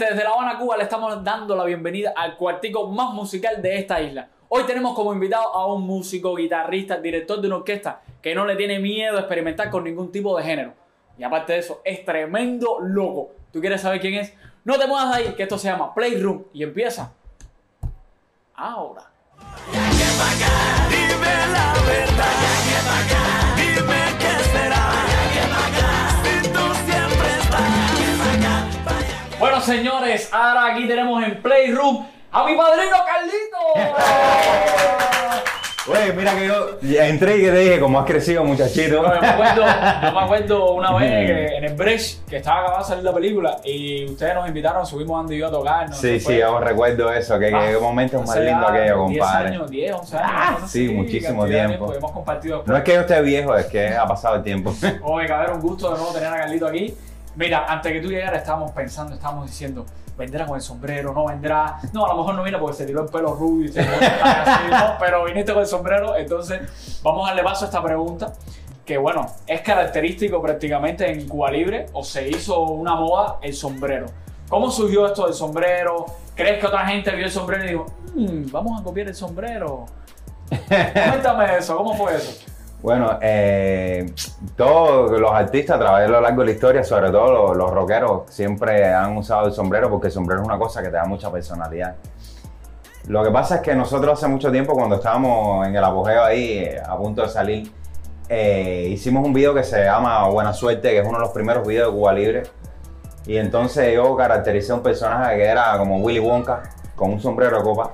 Desde La Habana, Cuba le estamos dando la bienvenida al cuartico más musical de esta isla. Hoy tenemos como invitado a un músico, guitarrista, director de una orquesta que no le tiene miedo a experimentar con ningún tipo de género. Y aparte de eso, es tremendo loco. ¿Tú quieres saber quién es? No te muevas de ahí, que esto se llama Playroom y empieza ahora. Dime la verdad, dime Bueno, señores, ahora aquí tenemos en Playroom a mi padrino Carlito. Oye, mira que yo entré y que te dije, como has crecido, muchachito. Yo me acuerdo, yo me acuerdo una vez que en el Brecht, que estaba acabada de salir la película, y ustedes nos invitaron, subimos Andy y yo a tocar. ¿no? Sí, sí, yo recuerdo eso, que Ah, qué momentos más ya aquello, 10 compadre. años, 10, 11 años. Ah, sí, muchísimo tiempo. Hemos compartido después. No es que yo esté viejo, es que ha pasado el tiempo. Oye, cabrón, un gusto de nuevo tener a Carlito aquí. Mira, antes que tú llegaras estábamos pensando, estábamos diciendo, vendrá con el sombrero, no vendrá. No, a lo mejor no viene porque se tiró el pelo rubio y se así, ¿no? Pero viniste con el sombrero, entonces vamos a darle paso a esta pregunta. Que bueno, es característico prácticamente en Cuba Libre o se hizo una moda el sombrero. ¿Cómo surgió esto del sombrero? ¿Crees que otra gente vio el sombrero y dijo, "Mm, vamos a copiar el sombrero? Cuéntame eso, ¿cómo fue eso? Bueno, eh, todos los artistas a través de lo largo de la historia, sobre todo los, rockeros, siempre han usado el sombrero porque el sombrero es una cosa que te da mucha personalidad. Lo que pasa es que nosotros hace mucho tiempo, cuando estábamos en el apogeo ahí, eh, a punto de salir, eh, hicimos un video que se llama Buena Suerte, que es uno de los primeros videos de Cuba Libre. Y entonces yo caractericé a un personaje que era como Willy Wonka, con un sombrero de copa.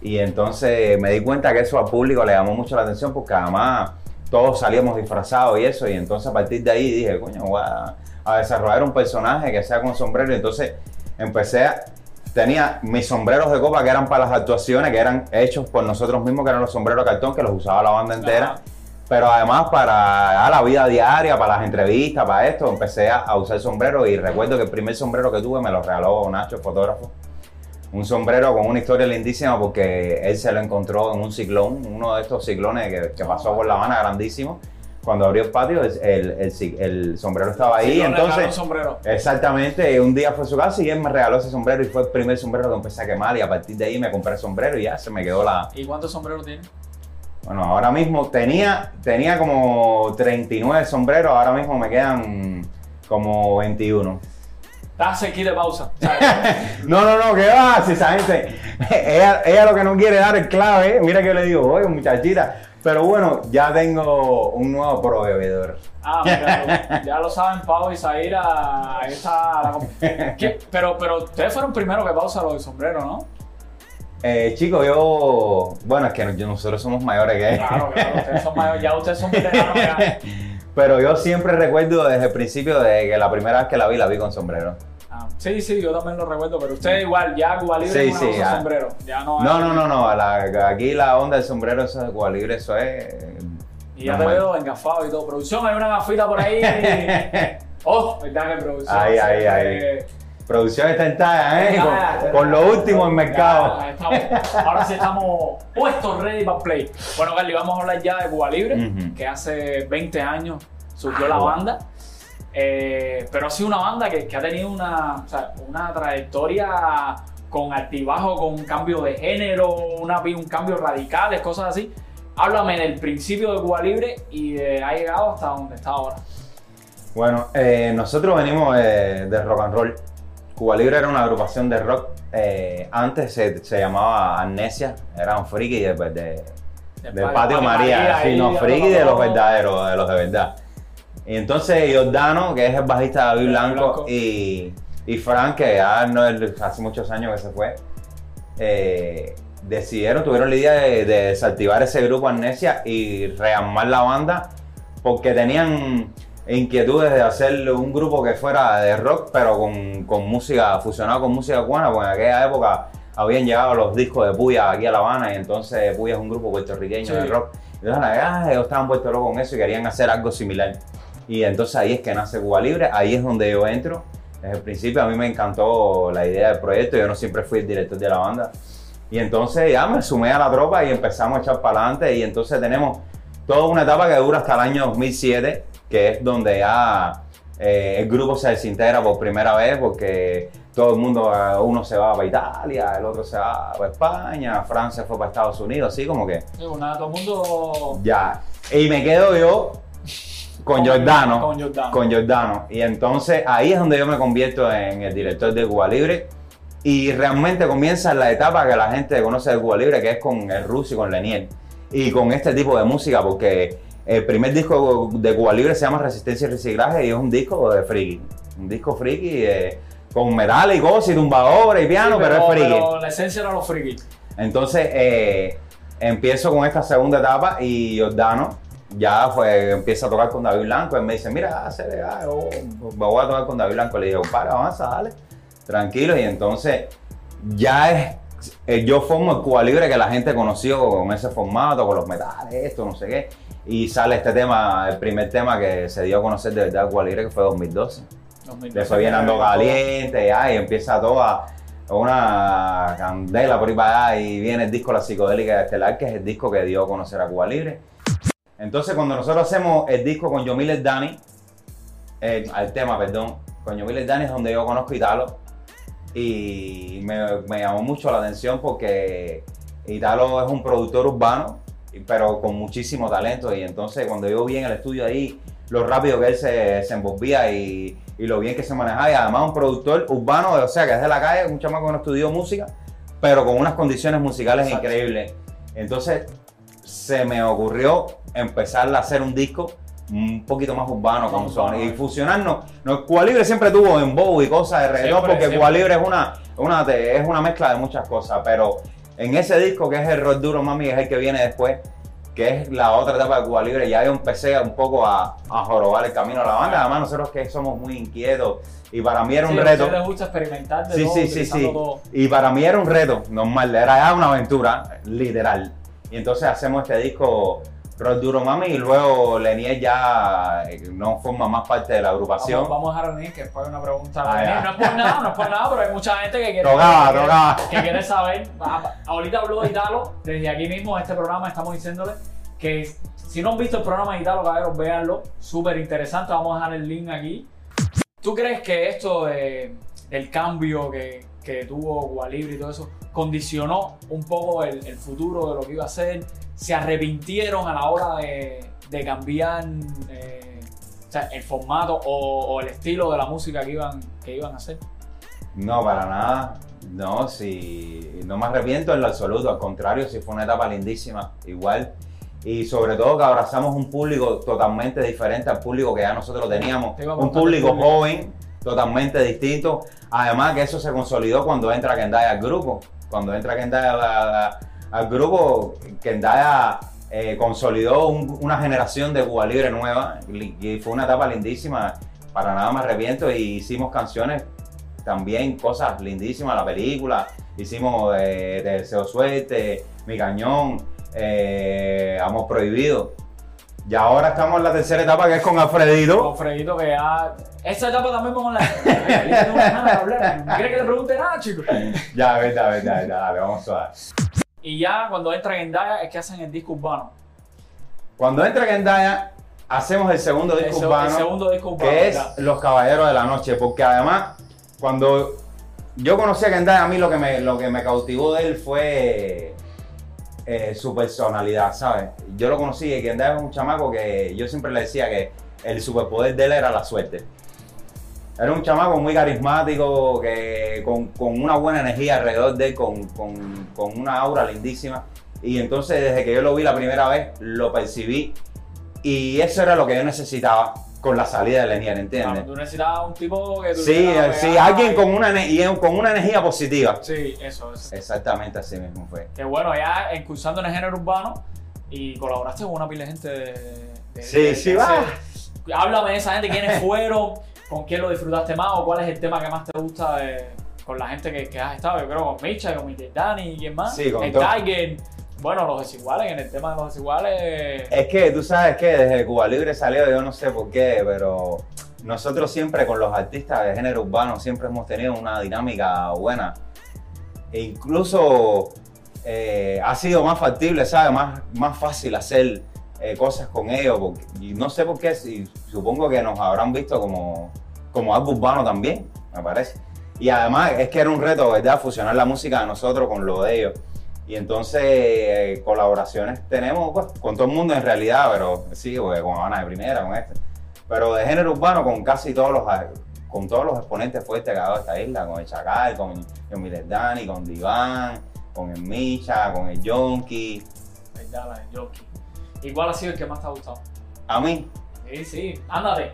Y entonces me di cuenta que eso al público le llamó mucho la atención porque además todos salíamos disfrazados y eso. Y entonces a partir de ahí dije, coño, voy a, a desarrollar un personaje que sea con sombrero. Y entonces empecé a... Tenía mis sombreros de copa que eran para las actuaciones, que eran hechos por nosotros mismos, que eran los sombreros de cartón, que los usaba la banda entera. Ajá. Pero además para a la vida diaria, para las entrevistas, para esto, empecé a, a usar sombrero y recuerdo que el primer sombrero que tuve me lo regaló Nacho, el fotógrafo. Un sombrero con una historia lindísima porque él se lo encontró en un ciclón, uno de estos ciclones que, que pasó por La Habana grandísimo. Cuando abrió el patio, el, el, el ci- el sombrero estaba ahí. Sí, entonces, un sombrero. Exactamente, un día fue a su casa y él me regaló ese sombrero y fue el primer sombrero que empecé a quemar y a partir de ahí me compré el sombrero y ya se me quedó la... ¿Y cuántos sombreros tiene? Bueno, ahora mismo tenía, tenía como 39 sombreros, ahora mismo me quedan como 21. Estás aquí de pausa. No, no, no, ¿qué va? Si esa gente, ella, ella lo que no quiere dar el clave, mira que yo le digo, oye muchachita, pero bueno, ya tengo un nuevo proveedor. ah, mira, ya lo saben, Pau y Zaira. Ahí está. Pero, pero ustedes fueron primero que pausa lo del sombrero, ¿no? Eh, chicos, yo, bueno, es que nosotros somos mayores que él. Claro, claro. Ustedes son mayores, ya ustedes son veteranos. ya. Pero yo siempre recuerdo desde el principio de que la primera vez que la vi, la vi con sombrero. Ah, sí, sí, yo también lo recuerdo, pero ustedes igual, ya Cuba Libre Sí, es una sí, cosa ya. sombrero. Ya no hay- No, no, no, no, la- aquí la onda del sombrero, eso de Cuba Libre, eso es... Y ya te veo engafado y todo. Producción, hay una gafita por ahí. Oh, verdad que producción. Ahí, ahí, ahí. Producción está en talla, ¿eh? Ah, Con, con lo último en mercado. Ya, estamos- ahora sí estamos puestos ready para play. Bueno, Carly, vamos a hablar ya de Cuba Libre, que hace 20 años surgió Ah, la banda. Eh, pero ha sido una banda que, que ha tenido una, o sea, una trayectoria con altibajo, con un cambio de género, una, un cambio radicales, cosas así. Háblame del principio de Cuba Libre y de, ha llegado hasta donde está ahora. Bueno, eh, nosotros venimos eh, de rock and roll. Cuba Libre era una agrupación de rock. eh, antes se, se llamaba Amnesia, era un friki de, de, Del del Patio María, María, sí, no, de friki de los verdaderos, de los de verdad. Y entonces Giordano, que es el bajista de David De Blanco, Blanco. y, y Frank, que ya no hace muchos años que se fue, eh, decidieron, tuvieron la idea de, de desactivar ese grupo Amnesia y rearmar la banda porque tenían inquietudes de hacer un grupo que fuera de rock, pero con, con música, fusionado con música cubana, porque en aquella época habían llegado los discos de Puya aquí a La Habana y entonces Puya es un grupo puertorriqueño Sí. de rock. Entonces, ah, ellos estaban puestos locos con eso y querían hacer algo similar. Y entonces ahí es que nace Cuba Libre, ahí es donde yo entro. Desde el principio a mí me encantó la idea del proyecto, yo no siempre fui el director de la banda. Y entonces ya me sumé a la tropa y empezamos a echar para adelante y entonces tenemos toda una etapa que dura hasta el año 2007, que es donde ya eh, el grupo se desintegra por primera vez porque todo el mundo, eh, uno se va para Italia, el otro se va para España, Francia fue para Estados Unidos, así como que Sí, pues nada, todo el mundo. ya. Y me quedo yo con Con- Giordano. con Giordano. Con Giordano. Y entonces ahí es donde yo me convierto en el director de Cuba Libre. Y realmente comienza la etapa que la gente conoce de Cuba Libre, que es con el Ruso y con Leniel. Y con este tipo de música, porque el primer disco de Cuba Libre se llama Resistencia y Reciclaje y es un disco de friki. Un disco friki eh, con metal y cosas y tumbadores y piano, Sí, pero, es friki. pero la esencia era los friki. Entonces eh, empiezo con esta segunda etapa y Giordano ya fue, empieza a tocar con David Blanco. Él me dice, mira, hace, ah, yo voy a tocar con David Blanco. Le digo, para, avanza, dale, tranquilo. Y entonces ya es, eh, yo formo el Cuba Libre que la gente conoció con ese formato, con los metales, esto, no sé qué. Y sale este tema, el primer tema que se dio a conocer de verdad Cuba Libre, que fue 2012. 2012, Después viene Ando Caliente, ya, y empieza toda una candela por ahí para allá y viene el disco La Psicodélica de Estelar, que es el disco que dio a conocer a Cuba Libre. Entonces, cuando nosotros hacemos el disco con Yomil Dani, eh, al tema, perdón, con Yomil Dani es donde yo conozco a Italo y me, me llamó mucho la atención porque Italo es un productor urbano, pero con muchísimo talento y entonces cuando yo vi en el estudio ahí lo rápido que él se, se envolvía y, y lo bien que se manejaba y además un productor urbano, o sea, que es de la calle, un chamaco que no estudió música, pero con unas condiciones musicales Exacto. increíbles. Entonces se me ocurrió empezar a hacer un disco un poquito más urbano con Sony urbano, y fusionarnos. No, Cuba Libre siempre tuvo en y cosas de reggaetón porque siempre. Cuba Libre es una, una, es una mezcla de muchas cosas, pero en ese disco que es el rock duro mami, es el que viene después, que es la otra etapa de Cuba Libre, ya yo empecé un poco a, a jorobar el camino a la banda, además nosotros que somos muy inquietos y para mí era un Sí, reto. les gusta experimentar de Sí, todo, sí, sí, sí. todo. Y para mí era un reto, normal, era ya una aventura, literal. Y entonces hacemos este disco Rock Duro Mami y luego Lenier ya eh, no forma más parte de la agrupación. Vamos, vamos a dejar a Lenín, que después hay una pregunta. Ah, no es por nada, no es por nada, pero hay mucha gente que quiere, Tocaba, que que quiere saber. Ah, Ahorita habló de Italo, desde aquí mismo, en este programa, estamos diciéndole que si no han visto el programa de Italo, caballeros, véanlo. Súper interesante, vamos a dejar el link aquí. ¿Tú crees que esto de- del cambio que, que tuvo Cuba Libre y todo eso condicionó un poco el, el futuro de lo que iba a ser? ¿Se arrepintieron a la hora de, de cambiar eh, o sea, el formato o, o el estilo de la música que iban, que iban a hacer? No, para nada. No, si no me arrepiento en lo absoluto, al contrario, si fue una etapa lindísima, igual. Y sobre todo que abrazamos un público totalmente diferente al público que ya nosotros teníamos. Un público público. joven, totalmente distinto. Además que eso se consolidó cuando entra Kendaya al grupo. Cuando entra Kendaya a- a- al grupo, Kendaya eh, consolidó un- una generación de Cuba Libre nueva y fue una etapa lindísima. Para nada me arrepiento y hicimos canciones también cosas lindísimas, la película, hicimos de, de Deseo Suerte, Mi Cañón, eh, Amor Prohibido. Y ahora estamos en la tercera etapa que es con Alfredito. Con Fredito que ya... Esa etapa también vamos a hablar. ¿No quiere que le pregunte nada, chicos? Ya, verdad, verdad, verdad, dale, vamos a ver. Y ya cuando entran en Daya es que hacen el disco urbano. Cuando entra Kendaya, hacemos el segundo disco urbano, el segundo disco urbano. que es. Los Caballeros de la Noche, porque además, cuando yo conocí a Kendaya, a mí lo que me, lo que me cautivó de él fue eh, su personalidad, ¿sabes? Yo lo conocí y Kendaya es un chamaco que yo siempre le decía que el superpoder de él era la suerte. Era un chamaco muy carismático, que, con, con una buena energía alrededor de él, con, con- con una aura lindísima. Y entonces desde que yo lo vi la primera vez, lo percibí. Y eso era lo que yo necesitaba con la salida de Lenier, Claro, ¿entiendes? tú necesitabas un tipo que Sí, eh, sí, pegada alguien con una, con una energía positiva. Sí, eso, eso. Exactamente así mismo fue. Que bueno, ya incursando en el género urbano y colaboraste con una pila de gente de... de- Sí, de- sí, de- va. Háblame de esa gente, quiénes fueron, con quién lo disfrutaste más o cuál es el tema que más te gusta de- con la gente que, que has estado. Yo creo con Micha, con Miguel Dani y quién más. Sí, con el todo. Tiger. Bueno, los desiguales, en el tema de los desiguales. Es que tú sabes que desde Cuba Libre salió, yo no sé por qué, pero nosotros siempre con los artistas de género urbano siempre hemos tenido una dinámica buena. E incluso eh, ha sido más factible, ¿sabes? Más, más fácil hacer eh, cosas con ellos. porque- y no sé por qué, si, supongo que nos habrán visto como, como algo urbano también, me parece. Y además es que era un reto, ¿verdad? Fusionar la música de nosotros con lo de ellos. Y entonces eh, colaboraciones tenemos pues, con todo el mundo en realidad, pero sí, porque con Habana de Primera, con este. Pero de género urbano con casi todos los con todos los exponentes fuertes que ha dado esta isla, con el Chacal, con el Miles Dani, con Diván, con el Micha, con el Yonki. Verdad, la de Yoki. ¿Y cuál ha sido el que más te ha gustado? A mí, Sí, sí, ándate.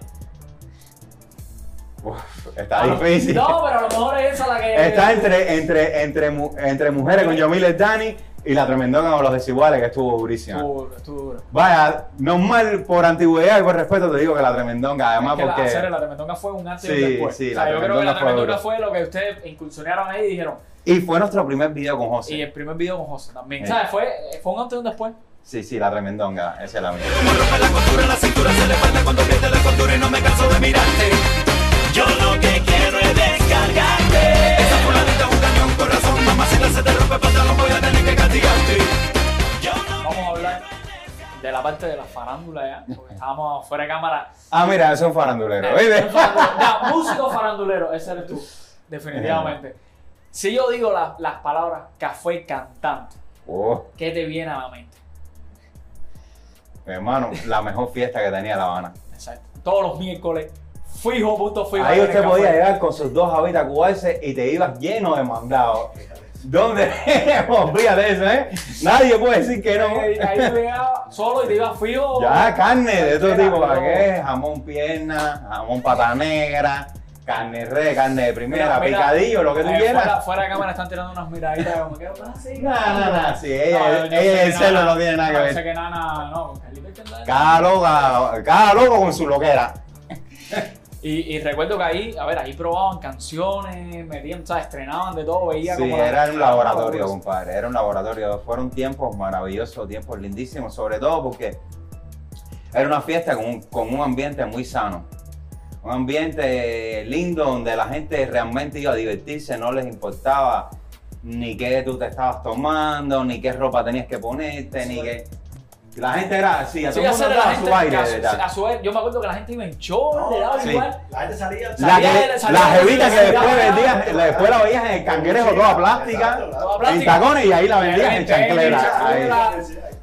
uf, está difícil. No, pero a lo mejor es esa la que. Está entre, entre, entre, mu- entre mujeres con Yomiles Dani y la tremendona con los desiguales que estuvo durísima. Estuvo, estuvo duro. Vaya, normal por antigüedad y por respeto te digo que la tremendonga, además es que porque... la, la Tremendonga fue un antes y Sí, un después. sí, o sea, la yo creo que la Tremendonga fue Tremendonga duro. fue lo que ustedes incursionaron ahí y dijeron. Y fue nuestro primer video con José. Y el primer video con José también. Sí. ¿Sabes? Fue, fue un antes y un después. Sí, sí, la tremendonga, esa es la mía. Como rompe la costura, la cintura se le falta cuando pierde la costura y no me canso de mirarte. Yo lo que quiero es descargarte. Esa fulanita es un cañón con razón, mamacita se te rompe el pantalón, voy a tener que castigarte. Yo no Vamos a hablar de la parte de la farándula ya. Porque estábamos fuera de cámara. Ah, mira, eso es un farandulero, Eh. Ya, músico farandulero, ese eres tú. Definitivamente. Si yo digo la- las palabras café cantante, Oh, ¿qué te viene a la mente? Mi hermano, la mejor fiesta que tenía La Habana. Exacto. Todos los miércoles, fijo, punto fijo. Ahí usted podía llegar con sus dos habitas cubaces y te ibas lleno de mandados. ¿Dónde? Olvídate eso, ¿eh? Nadie puede decir que no. Ahí, ahí tú llegabas solo y te ibas fijo. Ya, carne de todo tipo, ¿para qué? Jamón pierna, jamón pata negra, carne re, carne de primera, Mira, picadillo, lo que tú eh, quieras. Fuera, fuera de cámara están tirando unas miraditas como que "Ah, sí, No, no, no, sí, ella, No, ella sé y que el celo Nana- no tiene nada que Yo ver. sé que no, Cada loca, cada loco con su loquera. Y, y recuerdo que ahí, a ver, ahí probaban canciones, metían, ¿sabes? Estrenaban de todo, veía Sí, como. era un laboratorio, compadre, era un laboratorio. Fueron tiempos maravillosos, tiempos lindísimos, sobre todo porque era una fiesta con un, con un ambiente muy sano. Un ambiente lindo donde la gente realmente iba a divertirse, no les importaba ni qué tú te estabas tomando, ni qué ropa tenías que ponerte, ni qué... La gente era así, a Sí, todo el mundo daba gente, su aire. a, de su, verdad. a su vez, yo me acuerdo que la gente iba en short, le daba Sí. igual. La gente salía. La, Salía que, la de la jevita que después ya. vendías, la- después la veías en el cangrejo toda plástica, en tacones y ahí la vendías en chanclera.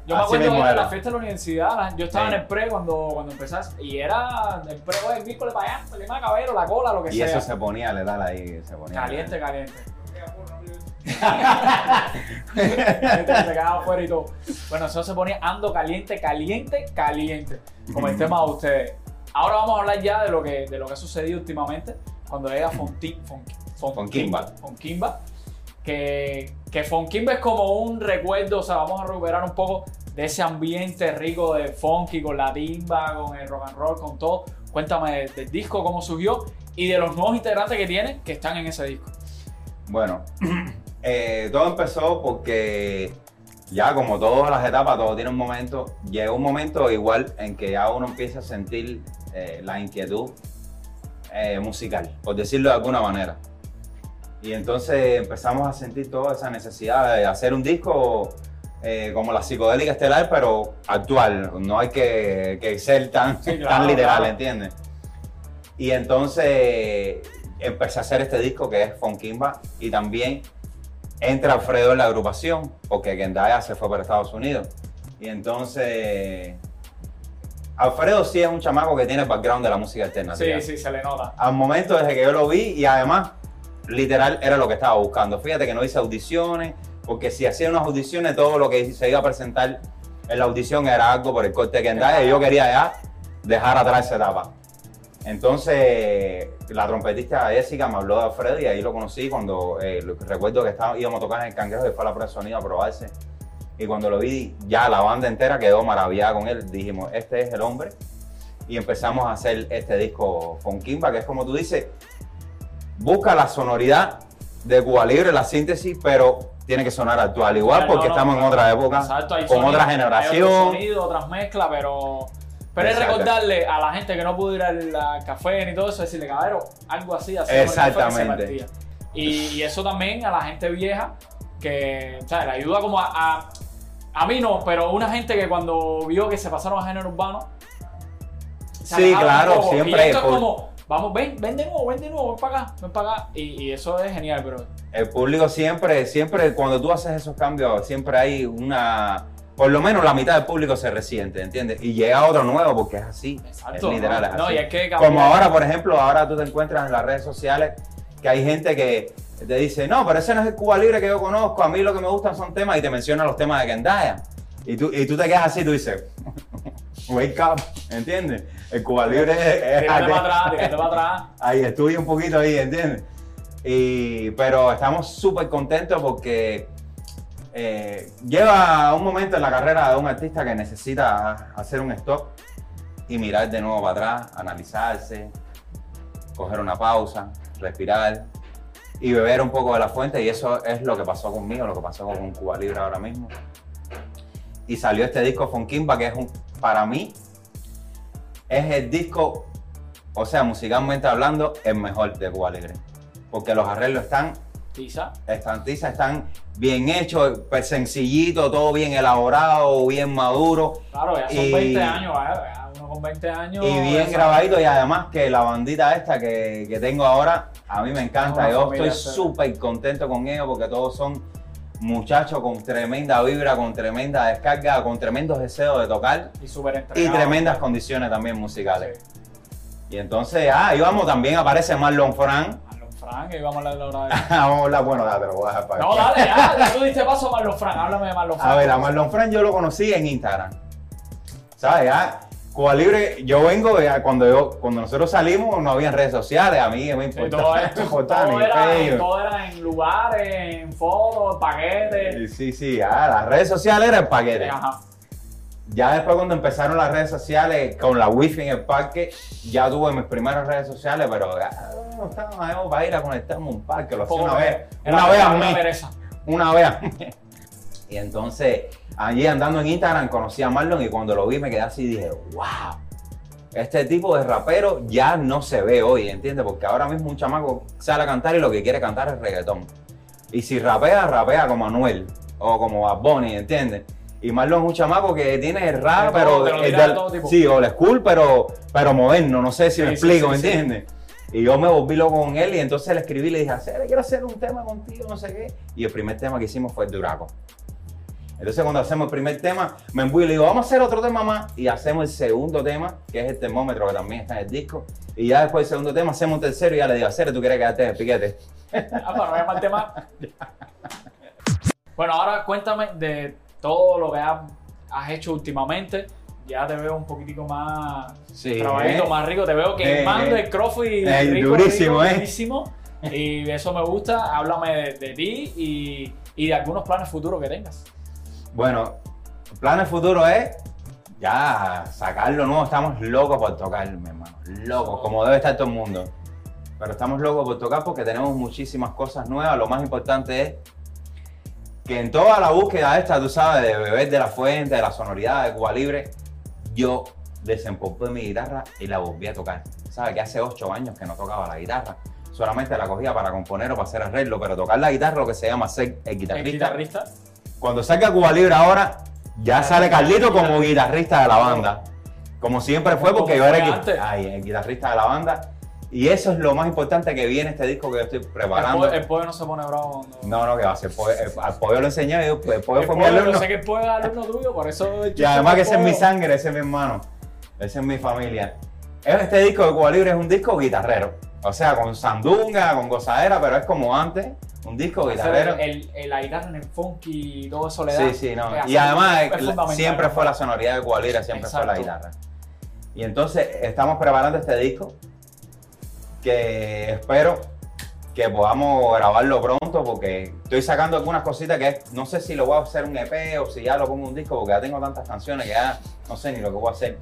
Yo me acuerdo que era la fiesta de la universidad, yo estaba Sí. en el pre cuando, cuando empezaste, y era el pre el miércoles para allá, el más cabello, la cola, lo que Y sea. eso se ponía letal ahí, se ponía. Caliente, caliente. Se quedaba afuera y todo. Bueno, eso se ponía ando caliente, caliente, caliente. Como el tema de ustedes. Ahora vamos a hablar ya de lo que, de lo que ha sucedido últimamente. Cuando llega Fonti, Fon, Fon-. Fonkimba. Que, que es como un recuerdo, o sea, vamos a recuperar un poco de ese ambiente rico de funky, con la timba, con el rock and roll, con todo. Cuéntame del disco, cómo surgió y de los nuevos integrantes que tienen que están en ese disco. Bueno, eh, todo empezó porque ya como todas las etapas, todo tiene un momento. Llegó un momento igual en que ya uno empieza a sentir eh, la inquietud eh, musical, por decirlo de alguna manera. Y entonces empezamos a sentir toda esa necesidad de hacer un disco eh, como la psicodélica estelar, pero actual. No hay que, que ser tan, Sí, claro, tan literal, claro. ¿entiendes? Y entonces empecé a hacer este disco que es Fonkimba y también entra Alfredo en la agrupación porque Kendaya se fue para Estados Unidos. Y entonces Alfredo sí es un chamaco que tiene el background de la música Sí, alternativa. sí, se le nota. Al momento desde que yo lo vi y además literal era lo que estaba buscando. Fíjate que no hice audiciones porque si hacía unas audiciones todo lo que se iba a presentar en la audición era algo por el corte de Kendaya y yo quería ya dejar atrás esa etapa. Entonces, la trompetista Jessica me habló de Alfredo y ahí lo conocí cuando eh, recuerdo que estaba, íbamos a tocar en el Cangrejo y fue a la prueba de sonido a probarse. Y cuando lo vi, ya la banda entera quedó maravillada con él. Dijimos, este es el hombre. Y empezamos a hacer este disco Fonkimba, que es como tú dices, busca la sonoridad de Cuba Libre, la síntesis, pero tiene que sonar actual igual porque no, estamos no, en otra época, Exacto, hay con sonido, otra Hay generación. otro sonido, otras mezclas, pero. Pero es recordarle a la gente que no pudo ir al, café ni todo eso, decirle, caballero, algo así, así. café que se Exactamente. partía". Y, y eso también a la gente vieja, que, o sea, le ayuda como a, a. a mí no, pero una gente que cuando vio que se pasaron a género urbano, se Sí, claro, siempre Y esto es como, vamos, ven, ven de nuevo, ven de nuevo, ven para acá, ven para acá. Y, y eso es genial, bro. El público siempre, siempre, cuando tú haces esos cambios, siempre hay una. Por lo menos la mitad del público se resiente, ¿entiendes? Y llega otro nuevo porque es así. Exacto. es literal, es No, así. y hay que. Como ahora, por ejemplo, ahora tú te encuentras en las redes sociales que hay gente que te dice, no, pero ese no es el Cuba Libre que yo conozco, a mí lo que me gustan son temas y te menciona los temas de Kendaya. Y tú, y tú te quedas así, tú dices, wake up, ¿entiendes? El Cuba Libre es... es para atrás, para atrás. ahí estudia un poquito ahí, ¿entiendes? Y, pero estamos súper contentos porque eh, lleva un momento en la carrera de un artista que necesita hacer un stop y mirar de nuevo para atrás, analizarse, coger una pausa, respirar y beber un poco de la fuente y eso es lo que pasó conmigo, lo que pasó con Cuba Libre ahora mismo. Y salió este disco Funkimba que es un, para mí, es el disco o sea, musicalmente hablando, el mejor de Cuba. Porque los arreglos están, Tiza. están, tiza, están bien hechos, pues, sencillito, todo bien elaborado, bien maduro Claro, ya son Y- 20 años, ¿eh? Uno con 20 años. y bien grabadito. Y además que la bandita esta que, que tengo ahora, a mí me encanta. Yo estoy súper contento con ellos porque todos son muchachos con tremenda vibra, con tremenda descarga, con tremendos deseos de tocar Y tremendas condiciones también musicales. Sí. Y entonces, ah, ahí vamos, también aparece Marlon Fran. Marlon Frank, y vamos a hablar de la hora de... Vamos a hablar, bueno, dale, te lo voy a dejar para No, dale, ya, tú diste paso a Marlon Frank, háblame de Marlon Frank. A ver, a Marlon Fran yo lo conocí en Instagram. ¿Sabes? Ya, Cuba Libre, yo vengo, cuando, yo, cuando nosotros salimos no había redes sociales, a mí me Sí, importaba, todo, importaba era, todo era en lugares, en fotos, en paquetes. Sí, sí, ya, las redes sociales era el paquete. Ajá. Ya después cuando empezaron las redes sociales con la wifi en el parque, ya tuve mis primeras redes sociales, pero ya, no estábamos para ir a conectarme a un parque, lo hacía una vez, una vez una mes. pereza. una vez. Y entonces, allí andando en Instagram conocí a Marlon y cuando lo vi me quedé así y dije, wow, este tipo de rapero ya no se ve hoy, ¿entiendes? Porque ahora mismo un chamaco sale a cantar y lo que quiere cantar es reggaetón. Y si rapea, rapea como Anuel o como Bad Bunny, ¿entiendes? Y Marlon es un chamaco que tiene el rap, pero... te lo el del- sí, school, pero, pero moderno, no sé si me Sí, sí, explico, sí, ¿me sí. entiendes? Y yo me volví loco con él y entonces le escribí y le dije, "Hacer, quiero hacer un tema contigo, no sé qué. Y el primer tema que hicimos fue el Duraco. Entonces cuando hacemos el primer tema, me embui y le digo, vamos a hacer otro tema más. Y hacemos el segundo tema, que es el termómetro que también está en el disco. Y ya después del segundo tema hacemos un tercero y ya le digo, hacer, ¿tú quieres quedarte en el piquete? Ah, para no llamarte más. Bueno, ahora cuéntame de todo lo que has, has hecho últimamente. Ya te veo un poquitico más Sí. trabajito, ¿eh? más rico. Te veo que Eh, mando eh. el crossfit Eh, rico, durísimo, rico, eh. durísimo. Y eso me gusta. Háblame de, de ti y, y de algunos planes futuros que tengas. Bueno, planes futuros es ya sacarlo nuevo. Estamos locos por tocar, mi hermano. Locos, como debe estar todo el mundo. Pero estamos locos por tocar porque tenemos muchísimas cosas nuevas. Lo más importante es que en toda la búsqueda esta, tú sabes, de beber de la fuente, de la sonoridad de Cuba Libre, yo desempolvé mi guitarra y la volví a tocar. ¿Sabes? Que hace ocho años que no tocaba la guitarra. Solamente la cogía para componer o para hacer arreglo, pero tocar la guitarra, lo que se llama ser el El guitarrista. Cuando salga Cuba Libre ahora, ya sale Carlito como guitarrista de la banda. Como siempre fue, porque yo era el, antes. ay, el guitarrista de la banda. Y eso es lo más importante que viene este disco que yo estoy preparando. el pollo no se pone bravo. cuando- No, no, que va a ser. Al pollo lo enseñé, el pollo fue mi pollo, alumno. yo sé que el pollo es alumno tuyo, por eso. Y además que ese es mi sangre, ese es mi hermano, ese es mi familia. Este disco de Cuba Libre es un disco guitarrero. O sea, con sandunga, con gozadera, pero es como antes, un disco guitarrero. El, el- la guitarra en el funky y todo eso le da. Sí, sí, no. Y además siempre fue la sonoridad de Cuba Libre, siempre fue la guitarra. Y entonces estamos preparando este disco que espero que podamos grabarlo pronto porque estoy sacando algunas cositas que es- no sé si lo voy a hacer un EP o si ya lo pongo un disco porque ya tengo tantas canciones que ya no sé ni lo que voy a hacer.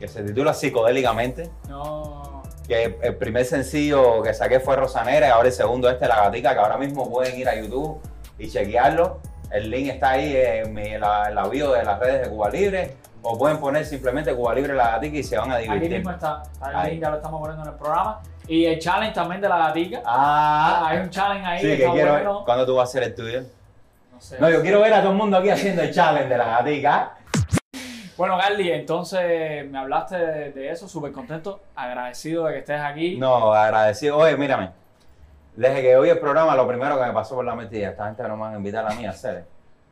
Que se titula Psicodélicamente. No. Que el primer sencillo que saqué fue Rosanera y ahora el segundo este, La Gatica, que ahora mismo pueden ir a YouTube y chequearlo. El link está ahí en, mi, en la, en la bio de las redes de Cuba Libre. O pueden poner simplemente Cuba Libre La Gatica y se van a Aquí divertir. mismo está. el Ahí. link, ya lo estamos poniendo en el programa. Y el challenge también de la gatica. Ah, hay un challenge ahí sí, que que quiero bueno. ¿Cuándo tú vas a hacer el tuyo? No sé. No, yo quiero ver a todo el mundo aquí haciendo el challenge de La Gatica. Bueno, Carly, entonces me hablaste de, de eso, súper contento, agradecido de que estés aquí. No, agradecido. Oye, mírame. Desde que oí el programa, lo primero que me pasó por la mente es esta gente no me van a invitar a mí a hacer.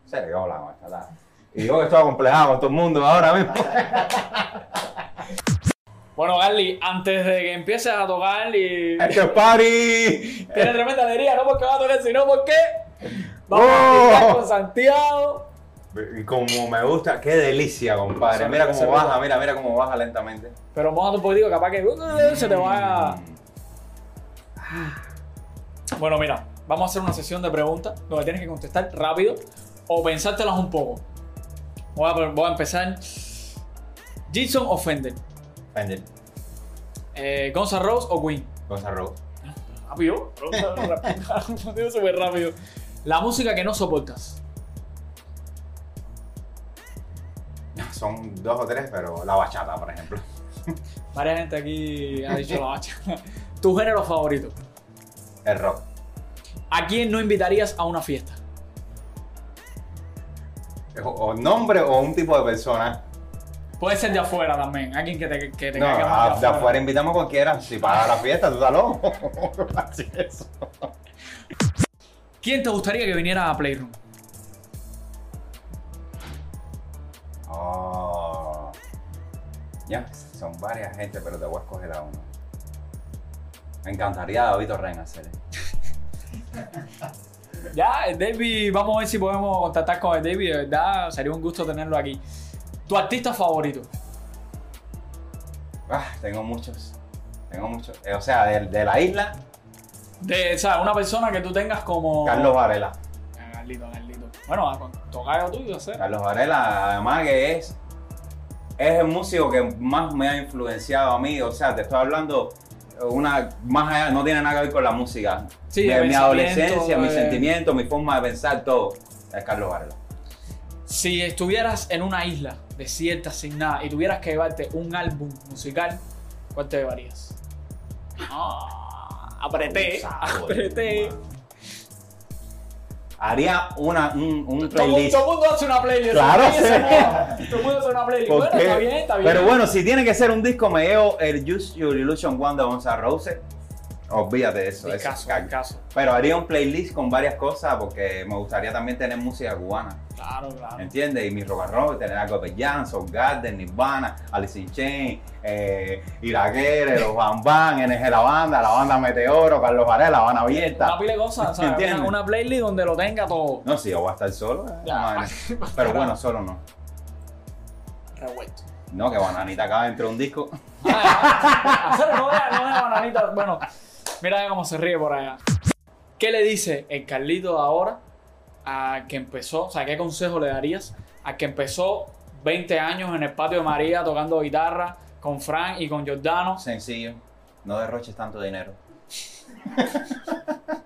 Serio, que hola con esta tarde. Y yo que estoy acomplejado con todo el mundo ahora mismo. Bueno, Carly, antes de que empieces a tocar y... ¡Esto es party! Tiene tremenda alegría, no porque va a tocar, sino porque vamos a Oh. brincar con Santiago. Y como me gusta, qué delicia, compadre. Mira cómo baja, mira, mira cómo baja lentamente. Pero mojate un poquitico, capaz que uh, se te vaya. Bueno, mira, vamos a hacer una sesión de preguntas donde tienes que contestar rápido o pensártelas un poco. Voy a, voy a empezar. Gibson o Fender, Fender, eh, Guns N' Roses o Queen. Gonzalo. Rápido, rápido, súper rápido. La música que no soportas. Son dos o tres, pero la bachata, por ejemplo. Varias gente aquí ha dicho la bacha. Tu género favorito. El rock. ¿A quién no invitarías a una fiesta? O, o nombre o un tipo de persona. Puede ser de afuera también, alguien que te, que te No, caiga más de afuera invitamos a cualquiera. Si paga la fiesta, tú estás loco. Así es. ¿Quién te gustaría que viniera a Playroom? Ya, son varias gente, pero te voy a escoger a uno. Me encantaría David Torren hacer. Ya, David, vamos a ver si podemos contactar con el David, de verdad, sería un gusto tenerlo aquí. ¿Tu artista favorito? Ah, tengo muchos. Tengo muchos. Eh, o sea, de, de la isla, De, o sea, una persona que tú tengas como... Carlos Varela. Ah, Carlito, Carlito. Bueno, a- con tocayo tuyo, sé. Carlos Varela, además que es, es el músico que más me ha influenciado a mí. O sea, te estoy hablando una más allá, no tiene nada que ver con la música. Sí, mi adolescencia, mis de- sentimientos, mi forma de pensar, todo. Es Carlos Varela. Si estuvieras en una isla desierta, sin nada, y tuvieras que llevarte un álbum musical, ¿cuál te llevarías? Ah, apreté, apreté. Haría una, un, un Todo, playlist. todo el mundo hace una playlist. Claro, sí. Todo mundo hace una playlist. ¿Por Bueno, está bien, está bien. Pero bueno, si tiene que ser un disco, me llevo el Use Your Illusion One de Gonzalo Rose. Olvídate de eso. Eso caso, es caso. Pero haría un playlist con varias cosas porque me gustaría también tener música cubana. Claro, claro. ¿Entiendes? Y mi rock and roll, tener algo de Jan, Soul Garden, Nirvana, Alice in Chains, eh, Iraquere, los Van Van, NG La Banda, la banda Meteoro, Carlos Varela, La Habana Una Abierta. pila de cosas, una, una playlist donde lo tenga todo No, si yo voy a estar solo. eh, Ya. Pero bueno, solo no. revuelto. No, que Bananita acaba entre un disco. No vea, no vea bananita. Bueno, mira cómo se ríe por allá. ¿Qué le dice el Carlito ahora a que empezó? O sea, ¿qué consejo le darías a que empezó 20 años en el patio de María tocando guitarra con Frank y con Giordano? Sencillo. No derroches tanto dinero.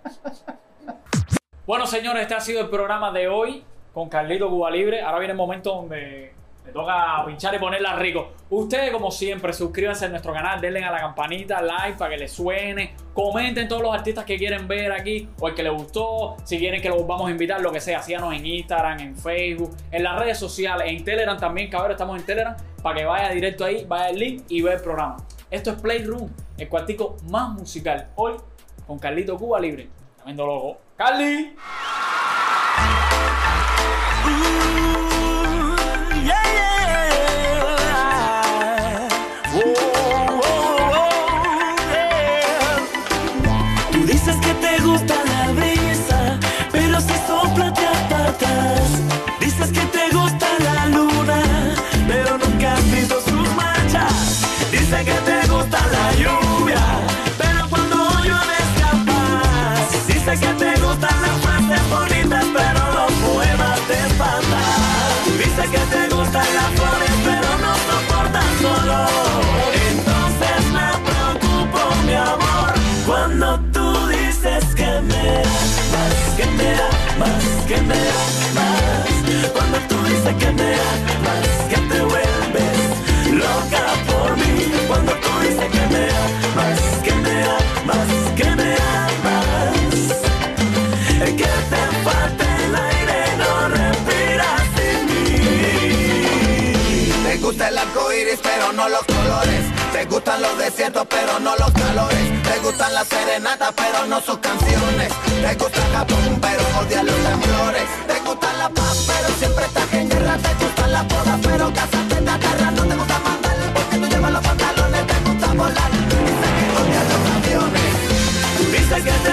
Bueno, señores, este ha sido el programa de hoy con Carlito Cuba Libre. Ahora viene el momento donde le toca pinchar y ponerla rico. Ustedes, como siempre, suscríbanse a nuestro canal, denle a la campanita, like para que les suene. Comenten todos los artistas que quieren ver aquí o el que les gustó. Si quieren que los vamos a invitar, lo que sea, síganos en Instagram, en Facebook, en las redes sociales, en Telegram también, cabrón, estamos en Telegram, para que vaya directo ahí, vaya el link y vea el programa. Esto es Playroom, el cuartico más musical. Hoy con Carlito Cuba Libre. Tremendo loco. ¡Carly! Cuando tú dices que me amas, que me da amas, que me amas. Cuando tú dices que me amas, que te vuelves loca por mí. Cuando tú dices que me amas, que me amas, que me amas. Es que te falta el aire, no respiras sin mí. Me gusta el arco iris, pero no los colores te gustan los desiertos pero no los calores. Te gustan las serenatas pero no sus canciones. Te gusta Japón pero odias los temblores Te gusta la paz pero siempre estás en guerra. Te gustan las bodas pero casarte en la No te gusta mandar porque tú llevas los pantalones Te gusta volar, dice que odias los aviones. Dice que